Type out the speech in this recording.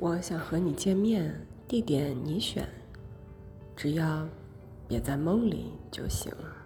我想和你见面地点你选只要别在梦里就行了。